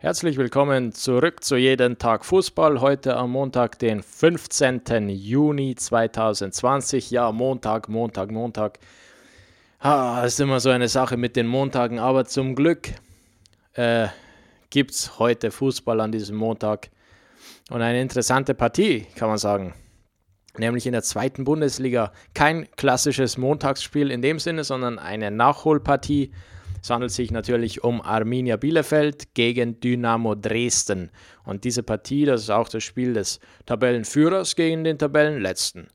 Herzlich willkommen zurück zu Jeden Tag Fußball. Heute am Montag, den 15. Juni 2020. Ja, Montag, Montag, Montag. Ah, ist immer so eine Sache mit den Montagen, aber zum Glück äh, gibt es heute Fußball an diesem Montag. Und eine interessante Partie, kann man sagen. Nämlich in der zweiten Bundesliga. Kein klassisches Montagsspiel in dem Sinne, sondern eine Nachholpartie es handelt sich natürlich um Arminia Bielefeld gegen Dynamo Dresden. Und diese Partie, das ist auch das Spiel des Tabellenführers gegen den Tabellenletzten.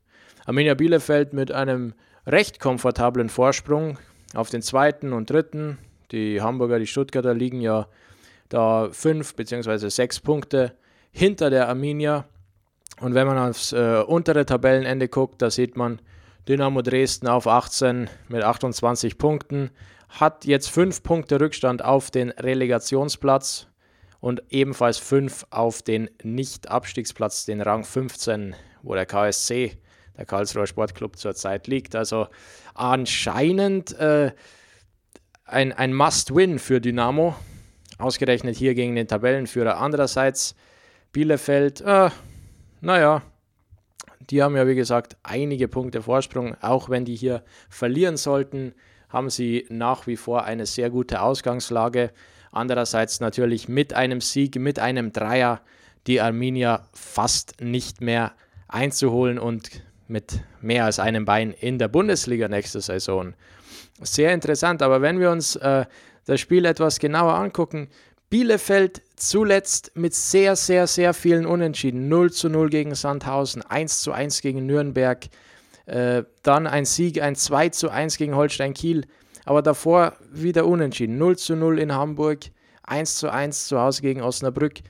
Arminia Bielefeld mit einem recht komfortablen Vorsprung auf den zweiten und dritten. Die Hamburger, die Stuttgarter liegen ja da fünf bzw. sechs Punkte hinter der Arminia. Und wenn man aufs äh, untere Tabellenende guckt, da sieht man Dynamo Dresden auf 18 mit 28 Punkten hat jetzt fünf Punkte Rückstand auf den Relegationsplatz und ebenfalls fünf auf den Nicht-Abstiegsplatz, den Rang 15, wo der KSC, der Karlsruher Sportclub, zurzeit liegt. Also anscheinend äh, ein, ein Must-Win für Dynamo, ausgerechnet hier gegen den Tabellenführer. Andererseits Bielefeld, äh, naja, die haben ja wie gesagt einige Punkte Vorsprung, auch wenn die hier verlieren sollten haben sie nach wie vor eine sehr gute Ausgangslage. Andererseits natürlich mit einem Sieg, mit einem Dreier die Arminia fast nicht mehr einzuholen und mit mehr als einem Bein in der Bundesliga nächste Saison. Sehr interessant, aber wenn wir uns äh, das Spiel etwas genauer angucken, Bielefeld zuletzt mit sehr, sehr, sehr vielen Unentschieden. 0 zu 0 gegen Sandhausen, 1 zu 1 gegen Nürnberg, äh, dann ein Sieg, ein 2 zu 1 gegen Holstein Kiel. Aber davor wieder unentschieden. 0 zu 0 in Hamburg, 1 zu 1 zu Hause gegen Osnabrück.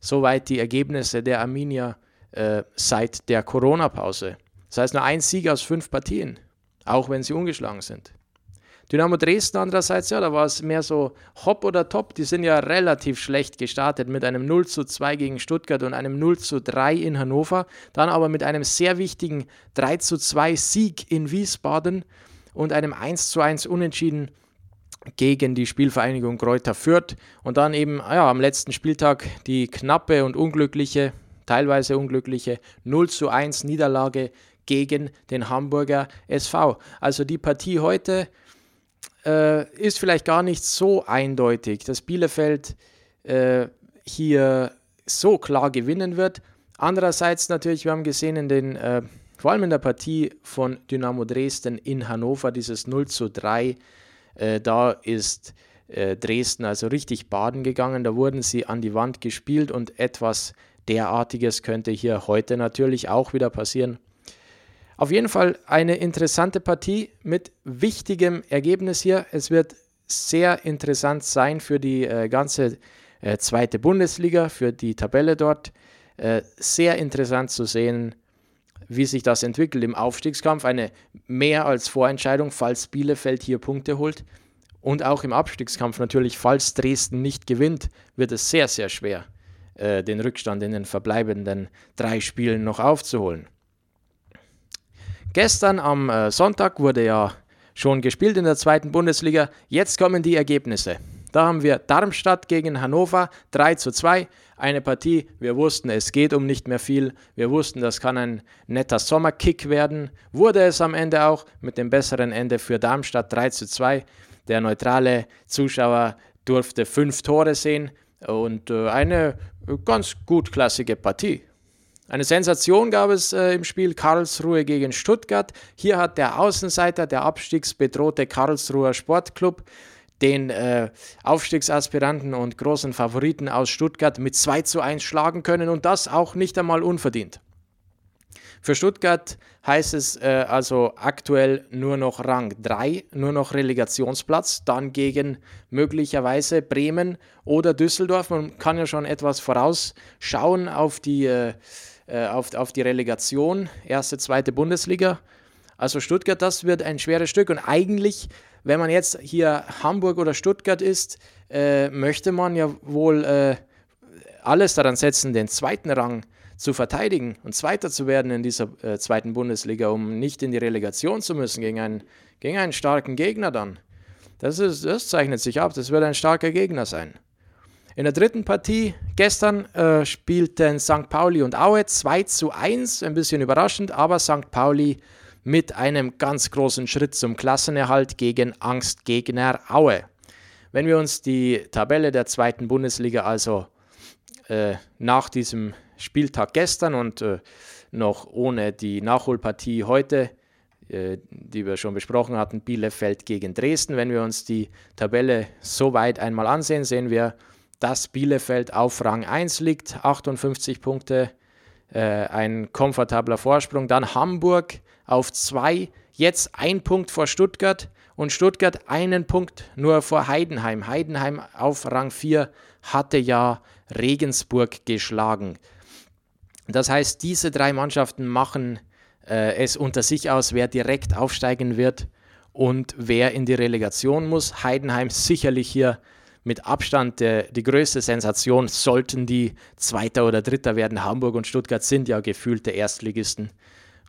Soweit die Ergebnisse der Arminia äh, seit der Corona-Pause. Das heißt nur ein Sieg aus fünf Partien, auch wenn sie ungeschlagen sind. Dynamo Dresden andererseits, ja, da war es mehr so hopp oder top. Die sind ja relativ schlecht gestartet mit einem 0 zu 2 gegen Stuttgart und einem 0 zu 3 in Hannover. Dann aber mit einem sehr wichtigen 3 zu 2 Sieg in Wiesbaden und einem 1 zu 1 Unentschieden gegen die Spielvereinigung Kräuter Fürth. Und dann eben ja, am letzten Spieltag die knappe und unglückliche, teilweise unglückliche 0 zu 1 Niederlage gegen den Hamburger SV. Also die Partie heute äh, ist vielleicht gar nicht so eindeutig, dass Bielefeld äh, hier so klar gewinnen wird. Andererseits natürlich, wir haben gesehen in den, äh, vor allem in der Partie von Dynamo Dresden in Hannover, dieses 0 zu 3, äh, da ist äh, Dresden also richtig baden gegangen, da wurden sie an die Wand gespielt und etwas derartiges könnte hier heute natürlich auch wieder passieren. Auf jeden Fall eine interessante Partie mit wichtigem Ergebnis hier. Es wird sehr interessant sein für die äh, ganze äh, zweite Bundesliga, für die Tabelle dort. Äh, sehr interessant zu sehen, wie sich das entwickelt im Aufstiegskampf. Eine mehr als Vorentscheidung, falls Bielefeld hier Punkte holt. Und auch im Abstiegskampf natürlich, falls Dresden nicht gewinnt, wird es sehr, sehr schwer, äh, den Rückstand in den verbleibenden drei Spielen noch aufzuholen. Gestern am äh, Sonntag wurde ja schon gespielt in der zweiten Bundesliga. Jetzt kommen die Ergebnisse. Da haben wir Darmstadt gegen Hannover 3 zu 2. Eine Partie, wir wussten, es geht um nicht mehr viel. Wir wussten, das kann ein netter Sommerkick werden. Wurde es am Ende auch mit dem besseren Ende für Darmstadt 3 zu 2. Der neutrale Zuschauer durfte fünf Tore sehen und äh, eine ganz gutklassige Partie. Eine Sensation gab es äh, im Spiel Karlsruhe gegen Stuttgart. Hier hat der Außenseiter, der abstiegsbedrohte Karlsruher Sportclub, den äh, Aufstiegsaspiranten und großen Favoriten aus Stuttgart mit 2 zu 1 schlagen können und das auch nicht einmal unverdient. Für Stuttgart heißt es äh, also aktuell nur noch Rang 3, nur noch Relegationsplatz, dann gegen möglicherweise Bremen oder Düsseldorf. Man kann ja schon etwas vorausschauen auf die, äh, äh, auf, auf die Relegation, erste, zweite Bundesliga. Also Stuttgart, das wird ein schweres Stück. Und eigentlich, wenn man jetzt hier Hamburg oder Stuttgart ist, äh, möchte man ja wohl äh, alles daran setzen, den zweiten Rang zu verteidigen und Zweiter zu werden in dieser äh, zweiten Bundesliga, um nicht in die Relegation zu müssen gegen einen, gegen einen starken Gegner dann. Das, ist, das zeichnet sich ab, das wird ein starker Gegner sein. In der dritten Partie gestern äh, spielten St. Pauli und Aue 2 zu 1, ein bisschen überraschend, aber St. Pauli mit einem ganz großen Schritt zum Klassenerhalt gegen Angstgegner Aue. Wenn wir uns die Tabelle der zweiten Bundesliga also äh, nach diesem Spieltag gestern und äh, noch ohne die Nachholpartie heute, äh, die wir schon besprochen hatten, Bielefeld gegen Dresden. Wenn wir uns die Tabelle so weit einmal ansehen, sehen wir, dass Bielefeld auf Rang 1 liegt, 58 Punkte, äh, ein komfortabler Vorsprung. Dann Hamburg auf 2, jetzt ein Punkt vor Stuttgart und Stuttgart einen Punkt nur vor Heidenheim. Heidenheim auf Rang 4 hatte ja Regensburg geschlagen. Das heißt, diese drei Mannschaften machen äh, es unter sich aus, wer direkt aufsteigen wird und wer in die Relegation muss. Heidenheim sicherlich hier mit Abstand der, die größte Sensation, sollten die Zweiter oder Dritter werden. Hamburg und Stuttgart sind ja gefühlte Erstligisten.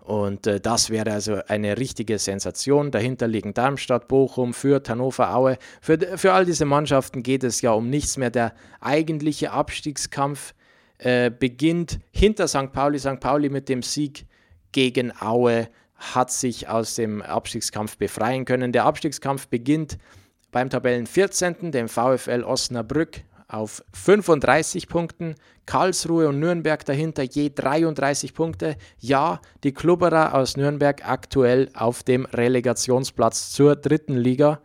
Und äh, das wäre also eine richtige Sensation. Dahinter liegen Darmstadt, Bochum, Fürth, Hannover, Aue. Für, für all diese Mannschaften geht es ja um nichts mehr. Der eigentliche Abstiegskampf äh, beginnt hinter St. Pauli. St. Pauli mit dem Sieg gegen Aue hat sich aus dem Abstiegskampf befreien können. Der Abstiegskampf beginnt beim Tabellen 14., dem VfL Osnabrück auf 35 Punkten, Karlsruhe und Nürnberg dahinter je 33 Punkte. Ja, die Klubberer aus Nürnberg aktuell auf dem Relegationsplatz zur dritten Liga.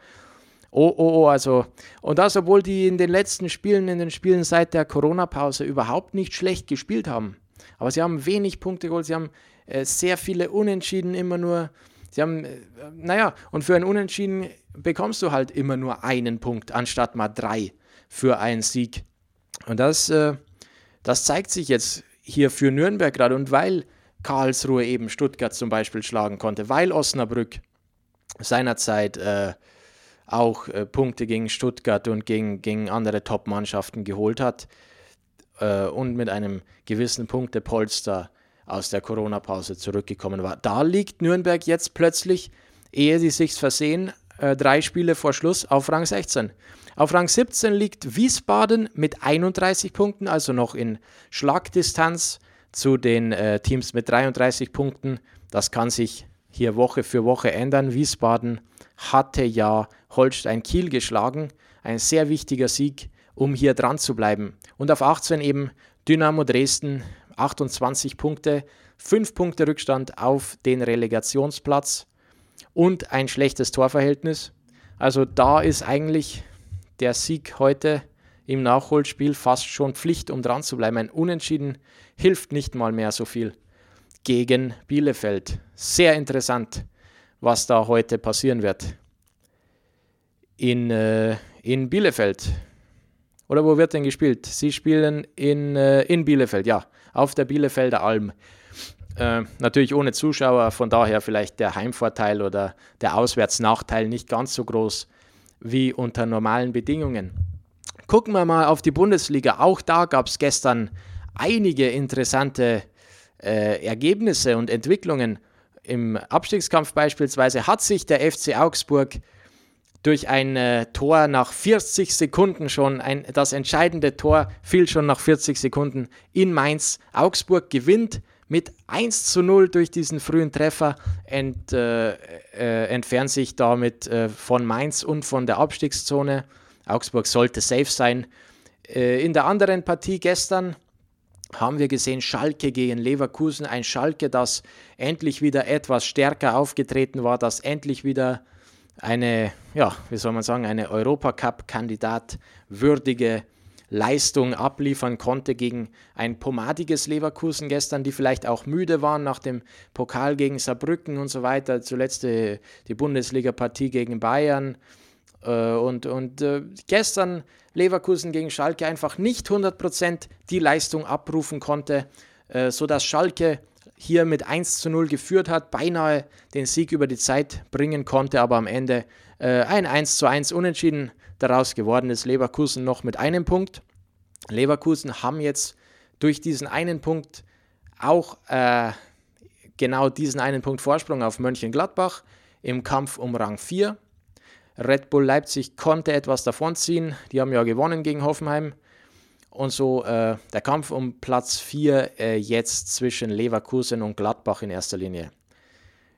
Oh, oh, oh, also, und das, obwohl die in den letzten Spielen, in den Spielen seit der Corona-Pause überhaupt nicht schlecht gespielt haben. Aber sie haben wenig Punkte geholt, sie haben äh, sehr viele Unentschieden immer nur. Sie haben, äh, naja, und für ein Unentschieden bekommst du halt immer nur einen Punkt, anstatt mal drei für einen Sieg. Und das, äh, das zeigt sich jetzt hier für Nürnberg gerade. Und weil Karlsruhe eben Stuttgart zum Beispiel schlagen konnte, weil Osnabrück seinerzeit äh, auch äh, Punkte gegen Stuttgart und gegen, gegen andere Top-Mannschaften geholt hat äh, und mit einem gewissen Punktepolster aus der Corona-Pause zurückgekommen war. Da liegt Nürnberg jetzt plötzlich, ehe sie sich versehen, äh, drei Spiele vor Schluss auf Rang 16. Auf Rang 17 liegt Wiesbaden mit 31 Punkten, also noch in Schlagdistanz zu den äh, Teams mit 33 Punkten. Das kann sich hier Woche für Woche ändern. Wiesbaden hatte ja Holstein Kiel geschlagen. Ein sehr wichtiger Sieg, um hier dran zu bleiben. Und auf 18 eben Dynamo Dresden, 28 Punkte, 5 Punkte Rückstand auf den Relegationsplatz und ein schlechtes Torverhältnis. Also da ist eigentlich der Sieg heute im Nachholspiel fast schon Pflicht, um dran zu bleiben. Ein Unentschieden hilft nicht mal mehr so viel gegen Bielefeld. Sehr interessant, was da heute passieren wird. In, äh, in Bielefeld. Oder wo wird denn gespielt? Sie spielen in, äh, in Bielefeld, ja, auf der Bielefelder Alm. Äh, natürlich ohne Zuschauer, von daher vielleicht der Heimvorteil oder der Auswärtsnachteil nicht ganz so groß wie unter normalen Bedingungen. Gucken wir mal auf die Bundesliga. Auch da gab es gestern einige interessante äh, Ergebnisse und Entwicklungen. Im Abstiegskampf beispielsweise hat sich der FC Augsburg durch ein äh, Tor nach 40 Sekunden schon, ein, das entscheidende Tor fiel schon nach 40 Sekunden in Mainz. Augsburg gewinnt mit 1 zu 0 durch diesen frühen Treffer, ent, äh, äh, entfernt sich damit äh, von Mainz und von der Abstiegszone. Augsburg sollte safe sein. Äh, in der anderen Partie gestern haben wir gesehen, Schalke gegen Leverkusen. Ein Schalke, das endlich wieder etwas stärker aufgetreten war, das endlich wieder eine, ja, wie soll man sagen, eine Europacup-Kandidat würdige Leistung abliefern konnte gegen ein pomadiges Leverkusen gestern, die vielleicht auch müde waren nach dem Pokal gegen Saarbrücken und so weiter. Zuletzt die, die Bundesliga-Partie gegen Bayern. Äh, und und äh, gestern Leverkusen gegen Schalke einfach nicht 100% die Leistung abrufen konnte, äh, sodass Schalke hier mit 1 zu 0 geführt hat, beinahe den Sieg über die Zeit bringen konnte, aber am Ende äh, ein 1 zu 1 Unentschieden daraus geworden ist. Leverkusen noch mit einem Punkt. Leverkusen haben jetzt durch diesen einen Punkt auch äh, genau diesen einen Punkt Vorsprung auf Mönchengladbach im Kampf um Rang 4. Red Bull Leipzig konnte etwas davonziehen. Die haben ja gewonnen gegen Hoffenheim. Und so äh, der Kampf um Platz 4 äh, jetzt zwischen Leverkusen und Gladbach in erster Linie.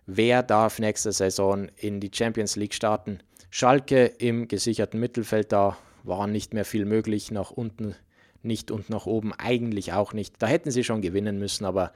Wer darf nächste Saison in die Champions League starten? Schalke im gesicherten Mittelfeld, da war nicht mehr viel möglich, nach unten nicht und nach oben eigentlich auch nicht. Da hätten sie schon gewinnen müssen, aber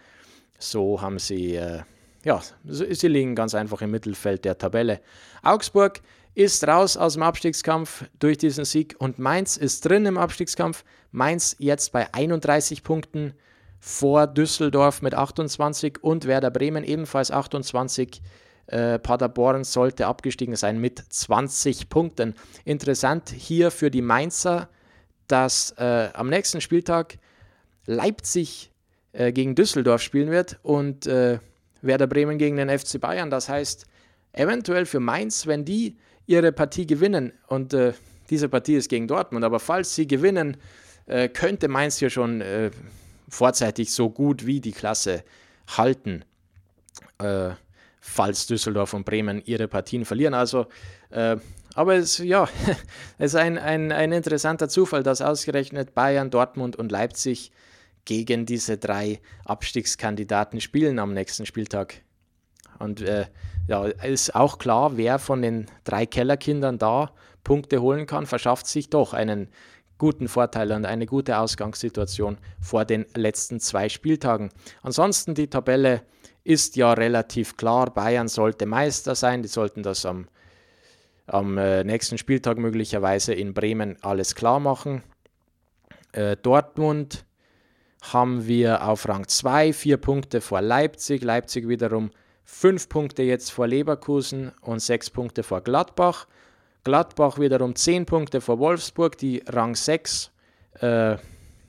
so haben sie, äh, ja, sie liegen ganz einfach im Mittelfeld der Tabelle. Augsburg ist raus aus dem Abstiegskampf durch diesen Sieg und Mainz ist drin im Abstiegskampf. Mainz jetzt bei 31 Punkten vor Düsseldorf mit 28 und Werder Bremen ebenfalls 28. Äh, Paderborn sollte abgestiegen sein mit 20 Punkten. Interessant hier für die Mainzer, dass äh, am nächsten Spieltag Leipzig äh, gegen Düsseldorf spielen wird und äh, Werder Bremen gegen den FC Bayern. Das heißt, eventuell für Mainz, wenn die ihre Partie gewinnen und äh, diese Partie ist gegen Dortmund, aber falls sie gewinnen, äh, könnte Mainz hier schon äh, vorzeitig so gut wie die Klasse halten, äh, falls Düsseldorf und Bremen ihre Partien verlieren. Also, äh, aber es, ja, es ist ein, ein, ein interessanter Zufall, dass ausgerechnet Bayern, Dortmund und Leipzig gegen diese drei Abstiegskandidaten spielen am nächsten Spieltag. Und äh, ja, ist auch klar, wer von den drei Kellerkindern da Punkte holen kann, verschafft sich doch einen guten Vorteil und eine gute Ausgangssituation vor den letzten zwei Spieltagen. Ansonsten die Tabelle ist ja relativ klar. Bayern sollte Meister sein. Die sollten das am, am äh, nächsten Spieltag möglicherweise in Bremen alles klar machen. Äh, Dortmund haben wir auf Rang 2, vier Punkte vor Leipzig. Leipzig wiederum fünf Punkte jetzt vor Leverkusen und sechs Punkte vor Gladbach. Gladbach wiederum 10 Punkte vor Wolfsburg, die Rang 6, äh,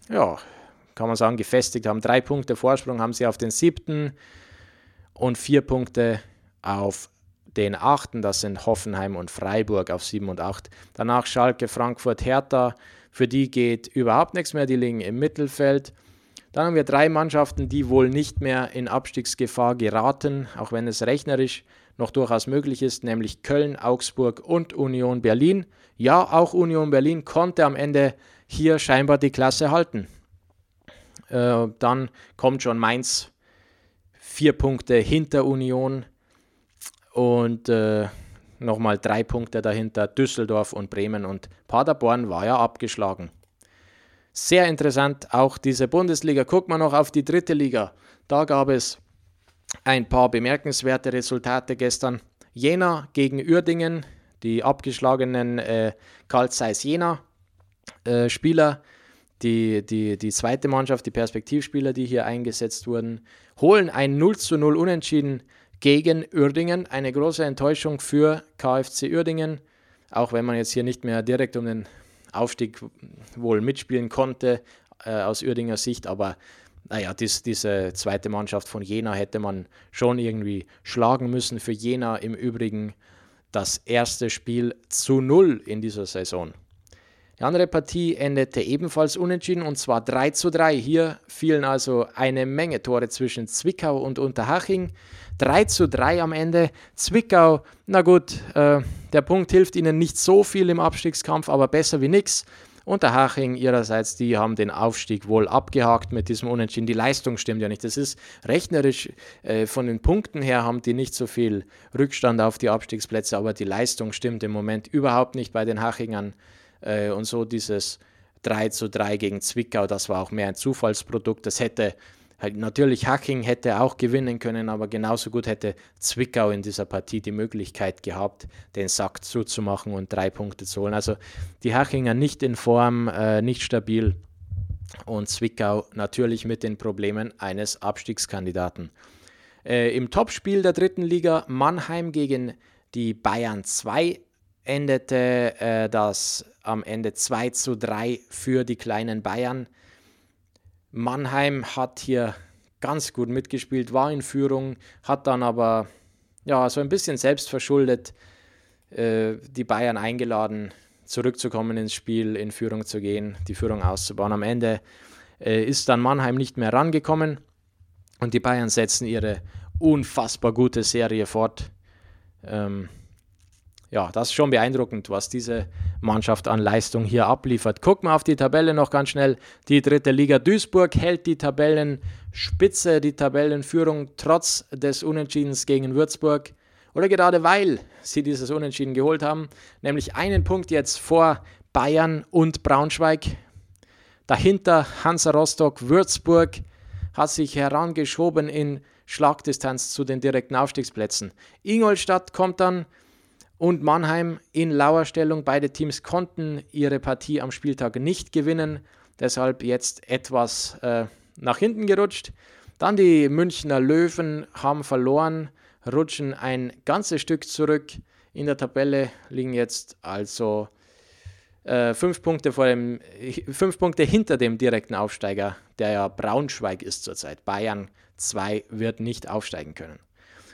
ja, kann man sagen, gefestigt haben. Drei Punkte Vorsprung haben sie auf den siebten und vier Punkte auf den achten. Das sind Hoffenheim und Freiburg auf 7 und 8. Danach Schalke, Frankfurt, Hertha. Für die geht überhaupt nichts mehr. Die liegen im Mittelfeld. Dann haben wir drei Mannschaften, die wohl nicht mehr in Abstiegsgefahr geraten, auch wenn es rechnerisch noch durchaus möglich ist, nämlich Köln, Augsburg und Union Berlin. Ja, auch Union Berlin konnte am Ende hier scheinbar die Klasse halten. Äh, dann kommt schon Mainz, vier Punkte hinter Union und äh, nochmal drei Punkte dahinter Düsseldorf und Bremen und Paderborn war ja abgeschlagen. Sehr interessant auch diese Bundesliga. Guck mal noch auf die dritte Liga. Da gab es ein paar bemerkenswerte Resultate gestern. Jena gegen Uerdingen, die abgeschlagenen äh, Carl Zeiss Jena äh, Spieler, die, die, die zweite Mannschaft, die Perspektivspieler, die hier eingesetzt wurden, holen ein 0 zu 0 Unentschieden gegen Uerdingen. Eine große Enttäuschung für KfC Uerdingen, auch wenn man jetzt hier nicht mehr direkt um den Aufstieg wohl mitspielen konnte äh, aus Uerdinger Sicht, aber naja, dies, diese zweite Mannschaft von Jena hätte man schon irgendwie schlagen müssen. Für Jena im Übrigen das erste Spiel zu null in dieser Saison. Die andere Partie endete ebenfalls unentschieden und zwar 3 zu 3. Hier fielen also eine Menge Tore zwischen Zwickau und Unterhaching. 3 zu 3 am Ende. Zwickau, na gut, äh, der Punkt hilft ihnen nicht so viel im Abstiegskampf, aber besser wie nichts. Und der Haching ihrerseits, die haben den Aufstieg wohl abgehakt mit diesem Unentschieden. Die Leistung stimmt ja nicht. Das ist rechnerisch äh, von den Punkten her haben die nicht so viel Rückstand auf die Abstiegsplätze, aber die Leistung stimmt im Moment überhaupt nicht bei den Hachingern. Äh, und so dieses 3 zu 3 gegen Zwickau, das war auch mehr ein Zufallsprodukt. Das hätte natürlich Hacking hätte auch gewinnen können, aber genauso gut hätte Zwickau in dieser Partie die Möglichkeit gehabt, den Sack zuzumachen und drei Punkte zu holen. Also die Hachinger nicht in Form, äh, nicht stabil und Zwickau natürlich mit den Problemen eines Abstiegskandidaten. Äh, Im Topspiel der dritten Liga Mannheim gegen die Bayern 2 endete äh, das am Ende 2 zu 3 für die kleinen Bayern. Mannheim hat hier ganz gut mitgespielt, war in Führung, hat dann aber ja so ein bisschen selbstverschuldet äh, die Bayern eingeladen, zurückzukommen ins Spiel, in Führung zu gehen, die Führung auszubauen. Am Ende äh, ist dann Mannheim nicht mehr rangekommen und die Bayern setzen ihre unfassbar gute Serie fort. Ähm, ja, das ist schon beeindruckend, was diese Mannschaft an Leistung hier abliefert. Gucken wir auf die Tabelle noch ganz schnell. Die dritte Liga Duisburg hält die Tabellenspitze, die Tabellenführung trotz des Unentschiedens gegen Würzburg. Oder gerade weil sie dieses Unentschieden geholt haben, nämlich einen Punkt jetzt vor Bayern und Braunschweig. Dahinter Hansa Rostock, Würzburg hat sich herangeschoben in Schlagdistanz zu den direkten Aufstiegsplätzen. Ingolstadt kommt dann und Mannheim in Lauerstellung. Beide Teams konnten ihre Partie am Spieltag nicht gewinnen, deshalb jetzt etwas äh, nach hinten gerutscht. Dann die Münchner Löwen haben verloren, rutschen ein ganzes Stück zurück in der Tabelle, liegen jetzt also äh, fünf, Punkte vor dem, fünf Punkte hinter dem direkten Aufsteiger, der ja Braunschweig ist zurzeit. Bayern 2 wird nicht aufsteigen können.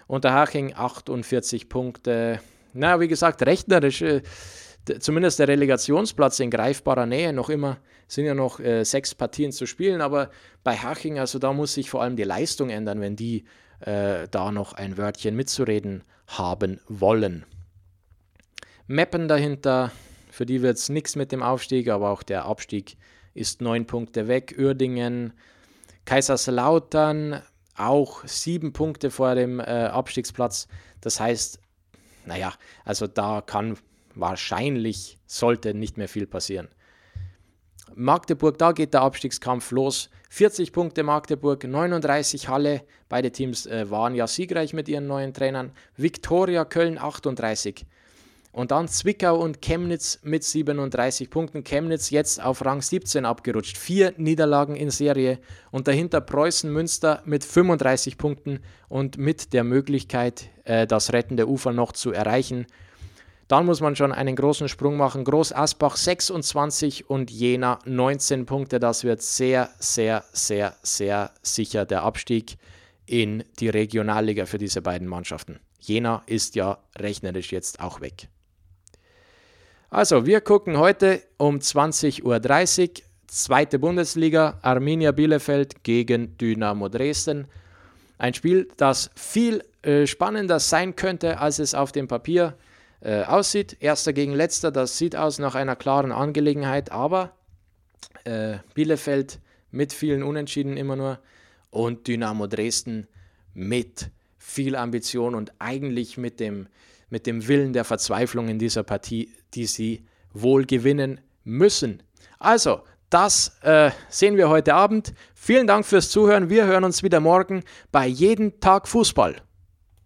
Unterhaching 48 Punkte, na, wie gesagt, rechnerisch, äh, zumindest der Relegationsplatz in greifbarer Nähe noch immer, sind ja noch äh, sechs Partien zu spielen, aber bei Haching, also da muss sich vor allem die Leistung ändern, wenn die äh, da noch ein Wörtchen mitzureden haben wollen. Meppen dahinter, für die wird es nichts mit dem Aufstieg, aber auch der Abstieg ist neun Punkte weg. Uerdingen, Kaiserslautern auch sieben Punkte vor dem äh, Abstiegsplatz. Das heißt, naja, also da kann wahrscheinlich, sollte nicht mehr viel passieren. Magdeburg, da geht der Abstiegskampf los. 40 Punkte Magdeburg, 39 Halle. Beide Teams äh, waren ja siegreich mit ihren neuen Trainern. Viktoria Köln 38. Und dann Zwickau und Chemnitz mit 37 Punkten. Chemnitz jetzt auf Rang 17 abgerutscht. Vier Niederlagen in Serie. Und dahinter Preußen Münster mit 35 Punkten und mit der Möglichkeit, äh, das rettende Ufer noch zu erreichen. Dann muss man schon einen großen Sprung machen. Groß Asbach 26 und Jena 19 Punkte. Das wird sehr, sehr, sehr, sehr sicher der Abstieg in die Regionalliga für diese beiden Mannschaften. Jena ist ja rechnerisch jetzt auch weg. Also, wir gucken heute um 20.30 Uhr zweite Bundesliga, Arminia Bielefeld gegen Dynamo Dresden. Ein Spiel, das viel äh, spannender sein könnte, als es auf dem Papier äh, aussieht. Erster gegen letzter, das sieht aus nach einer klaren Angelegenheit, aber äh, Bielefeld mit vielen Unentschieden immer nur und Dynamo Dresden mit viel Ambition und eigentlich mit dem mit dem Willen der Verzweiflung in dieser Partie, die sie wohl gewinnen müssen. Also, das äh, sehen wir heute Abend. Vielen Dank fürs Zuhören. Wir hören uns wieder morgen bei Jeden Tag Fußball.